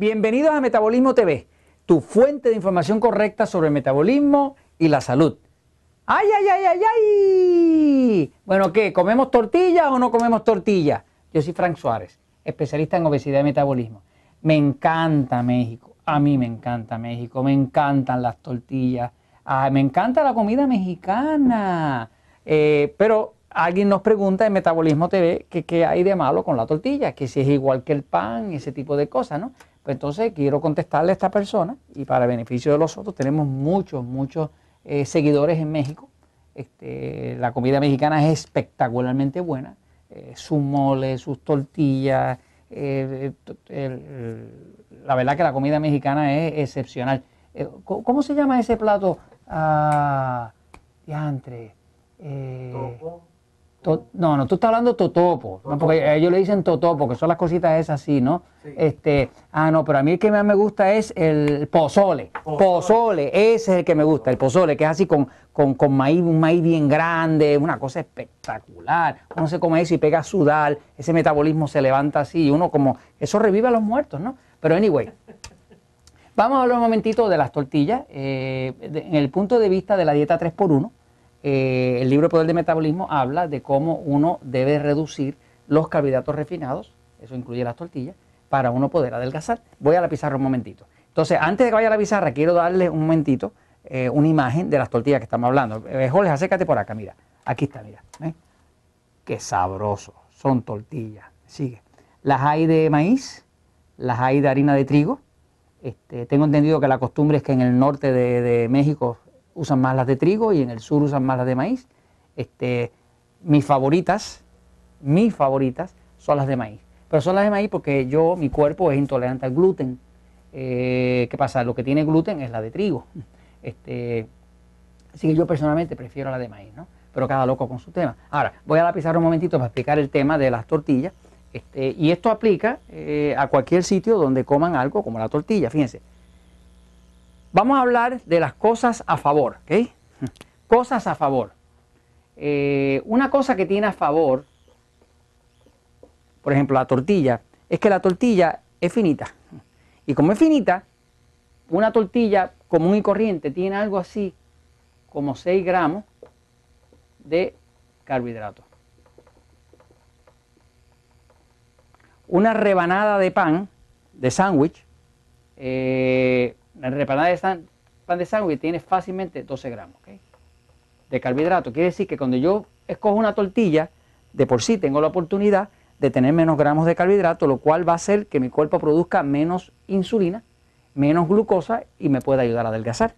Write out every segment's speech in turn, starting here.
Bienvenidos a Metabolismo TV, tu fuente de información correcta sobre el metabolismo y la salud. ¡Ay, ay, ay, ay, ay! Bueno, ¿qué? ¿Comemos tortillas o no comemos tortillas? Yo soy Frank Suárez, especialista en obesidad y metabolismo. Me encanta México, a mí me encanta México, me encantan las tortillas, ah, me encanta la comida mexicana. Eh, pero alguien nos pregunta en Metabolismo TV que qué hay de malo con la tortilla, que si es igual que el pan, ese tipo de cosas, ¿no? Pues entonces quiero contestarle a esta persona y para beneficio de los otros tenemos muchos, muchos eh, seguidores en México. Este, la comida mexicana es espectacularmente buena. Eh, sus moles, sus tortillas. Eh, la verdad que la comida mexicana es excepcional. ¿Cómo se llama ese plato? Ah, diantre. No, no, tú estás hablando totopo, porque ellos le dicen totopo, que son las cositas esas así, ¿no? Este, ah, no, pero a mí el que más me gusta es el pozole. pozole. ese es el que me gusta, el pozole, que es así con, con, maíz, un maíz bien grande, una cosa espectacular. Uno se come eso y pega a sudar, ese metabolismo se levanta así, y uno como, eso revive a los muertos, ¿no? Pero anyway, vamos a hablar un momentito de las tortillas, eh, en el punto de vista de la dieta 3x1. Eh, el libro Poder de Metabolismo habla de cómo uno debe reducir los carbohidratos refinados, eso incluye las tortillas, para uno poder adelgazar. Voy a la pizarra un momentito. Entonces, antes de que vaya a la pizarra, quiero darle un momentito eh, una imagen de las tortillas que estamos hablando. Eh, Jorge, acércate por acá, mira. Aquí está, mira. Qué sabroso. Son tortillas. Sigue. Las hay de maíz, las hay de harina de trigo. Este, tengo entendido que la costumbre es que en el norte de México usan más las de trigo y en el sur usan más las de maíz. Este, mis favoritas, mis favoritas son las de maíz. Pero son las de maíz porque yo, mi cuerpo es intolerante al gluten. Eh, ¿Qué pasa? Lo que tiene gluten es la de trigo. Este, así que yo personalmente prefiero la de maíz, ¿no? Pero cada loco con su tema. Ahora, voy a la pizarra un momentito para explicar el tema de las tortillas. Este, y esto aplica eh, a cualquier sitio donde coman algo como la tortilla. Fíjense, Vamos a hablar de las cosas a favor, ¿ok? Cosas a favor. Eh, una cosa que tiene a favor, por ejemplo, la tortilla, es que la tortilla es finita. Y como es finita, una tortilla común y corriente tiene algo así como 6 gramos de carbohidratos. Una rebanada de pan, de sándwich, eh, la repanada de pan de sándwich tiene fácilmente 12 gramos de carbohidrato. Quiere decir que cuando yo escojo una tortilla, de por sí tengo la oportunidad de tener menos gramos de carbohidrato, lo cual va a hacer que mi cuerpo produzca menos insulina, menos glucosa y me pueda ayudar a adelgazar.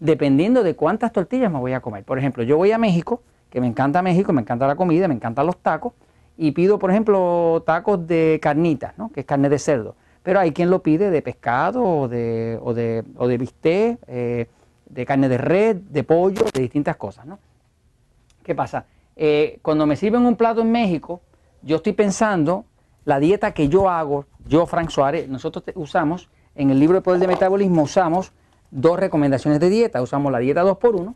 Dependiendo de cuántas tortillas me voy a comer. Por ejemplo, yo voy a México, que me encanta México, me encanta la comida, me encantan los tacos, y pido, por ejemplo, tacos de carnitas, ¿no? que es carne de cerdo pero hay quien lo pide de pescado o de, o de, o de bistec, eh, de carne de red, de pollo, de distintas cosas. ¿no? ¿Qué pasa? Eh, cuando me sirven un plato en México, yo estoy pensando la dieta que yo hago, yo, Frank Suárez, nosotros usamos, en el libro de Poder de Metabolismo, usamos dos recomendaciones de dieta. Usamos la dieta 2x1,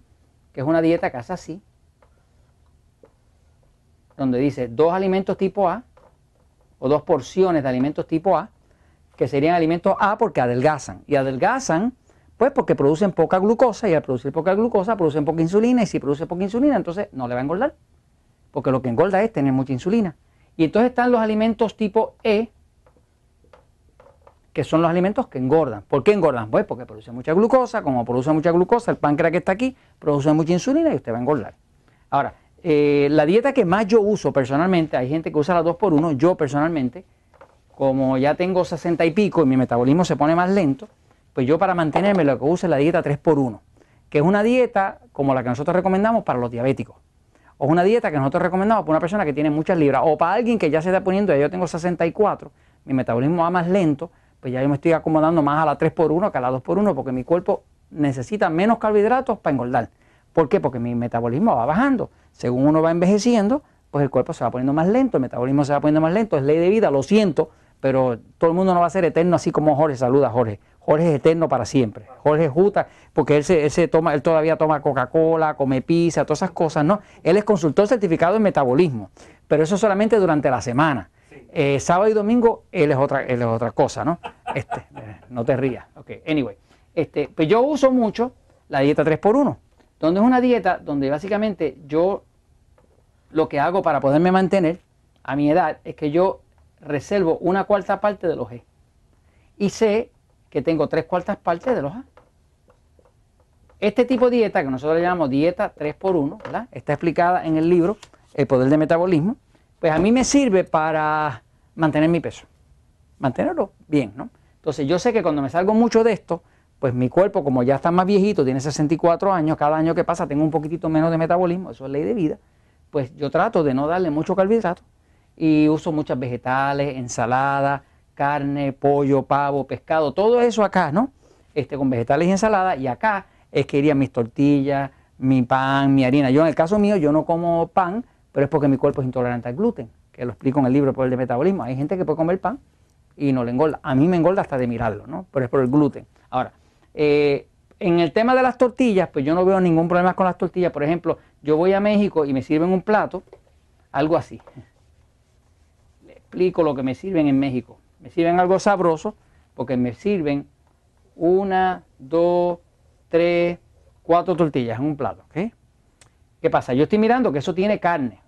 que es una dieta que hace así, donde dice dos alimentos tipo A, o dos porciones de alimentos tipo A, que serían alimentos A porque adelgazan. Y adelgazan, pues porque producen poca glucosa y al producir poca glucosa producen poca insulina y si produce poca insulina entonces no le va a engordar. Porque lo que engorda es tener mucha insulina. Y entonces están los alimentos tipo E, que son los alimentos que engordan. ¿Por qué engordan? Pues porque producen mucha glucosa, como produce mucha glucosa, el páncreas que está aquí produce mucha insulina y usted va a engordar. Ahora, eh, la dieta que más yo uso personalmente, hay gente que usa la 2 por 1 yo personalmente, como ya tengo 60 y pico y mi metabolismo se pone más lento, pues yo para mantenerme lo que uso es la dieta 3x1, que es una dieta como la que nosotros recomendamos para los diabéticos. O es una dieta que nosotros recomendamos para una persona que tiene muchas libras, o para alguien que ya se está poniendo, ya yo tengo 64, mi metabolismo va más lento, pues ya yo me estoy acomodando más a la 3x1 que a la 2x1, porque mi cuerpo necesita menos carbohidratos para engordar. ¿Por qué? Porque mi metabolismo va bajando. Según uno va envejeciendo, pues el cuerpo se va poniendo más lento, el metabolismo se va poniendo más lento, es ley de vida, lo siento, pero todo el mundo no va a ser eterno así como Jorge. Saluda Jorge. Jorge es eterno para siempre. Jorge es justa porque él, se, toma, él todavía toma Coca-Cola, come pizza, todas esas cosas, ¿no? Él es consultor certificado en metabolismo, pero eso solamente durante la semana. Eh, sábado y domingo él es otra, él es otra cosa, ¿no? Este, eh, no te rías. Ok, anyway. Este, pues yo uso mucho la dieta 3x1, donde es una dieta donde básicamente yo lo que hago para poderme mantener a mi edad es que yo reservo una cuarta parte de los G. Y sé que tengo tres cuartas partes de los A. Este tipo de dieta, que nosotros le llamamos dieta 3x1, ¿verdad? está explicada en el libro El Poder del Metabolismo, pues a mí me sirve para mantener mi peso, mantenerlo bien, ¿no? Entonces yo sé que cuando me salgo mucho de esto, pues mi cuerpo, como ya está más viejito, tiene 64 años, cada año que pasa tengo un poquitito menos de metabolismo, eso es ley de vida, pues yo trato de no darle mucho carbohidrato y uso muchas vegetales, ensaladas, carne, pollo, pavo, pescado, todo eso acá, ¿no? Este, con vegetales y ensalada, y acá es que irían mis tortillas, mi pan, mi harina. Yo en el caso mío, yo no como pan, pero es porque mi cuerpo es intolerante al gluten, que lo explico en el libro por el de metabolismo. Hay gente que puede comer pan y no le engorda. A mí me engorda hasta de mirarlo, ¿no? Pero es por el gluten. Ahora, eh, en el tema de las tortillas, pues yo no veo ningún problema con las tortillas. Por ejemplo, yo voy a México y me sirven un plato, algo así. Explico lo que me sirven en México. Me sirven algo sabroso porque me sirven una, dos, tres, cuatro tortillas en un plato. ¿Qué pasa? Yo estoy mirando que eso tiene carne.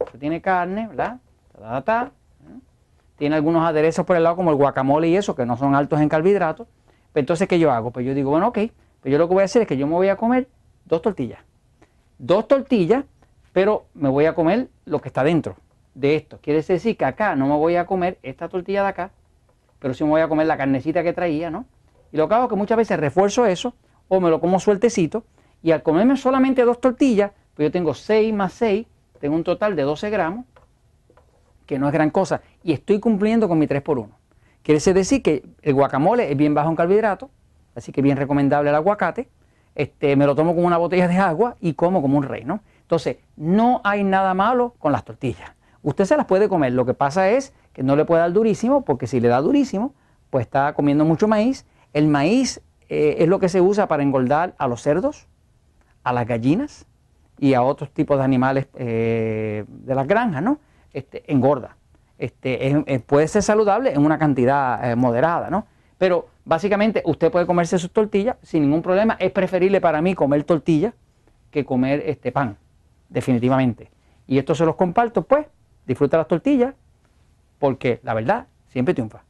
Eso tiene carne, ¿verdad? Tiene algunos aderezos por el lado como el guacamole y eso, que no son altos en carbohidratos. Pero entonces, ¿qué yo hago? Pues yo digo, bueno, ok, pues yo lo que voy a hacer es que yo me voy a comer dos tortillas. Dos tortillas, pero me voy a comer lo que está dentro de esto. Quiere decir que acá no me voy a comer esta tortilla de acá, pero sí me voy a comer la carnecita que traía, ¿no? Y lo que hago es que muchas veces refuerzo eso o me lo como sueltecito y al comerme solamente dos tortillas, pues yo tengo 6 más 6, tengo un total de 12 gramos, que no es gran cosa, y estoy cumpliendo con mi 3 por 1. Quiere decir que el guacamole es bien bajo en carbohidratos, así que bien recomendable el aguacate. Este, me lo tomo con una botella de agua y como como un rey, ¿no? Entonces, no hay nada malo con las tortillas. Usted se las puede comer, lo que pasa es que no le puede dar durísimo, porque si le da durísimo, pues está comiendo mucho maíz. El maíz eh, es lo que se usa para engordar a los cerdos, a las gallinas y a otros tipos de animales eh, de las granjas, ¿no? Este, engorda. Este, puede ser saludable en una cantidad eh, moderada, ¿no? Pero básicamente usted puede comerse sus tortillas sin ningún problema. Es preferible para mí comer tortilla que comer este pan, definitivamente. Y esto se los comparto, pues, disfruta las tortillas, porque la verdad siempre triunfa.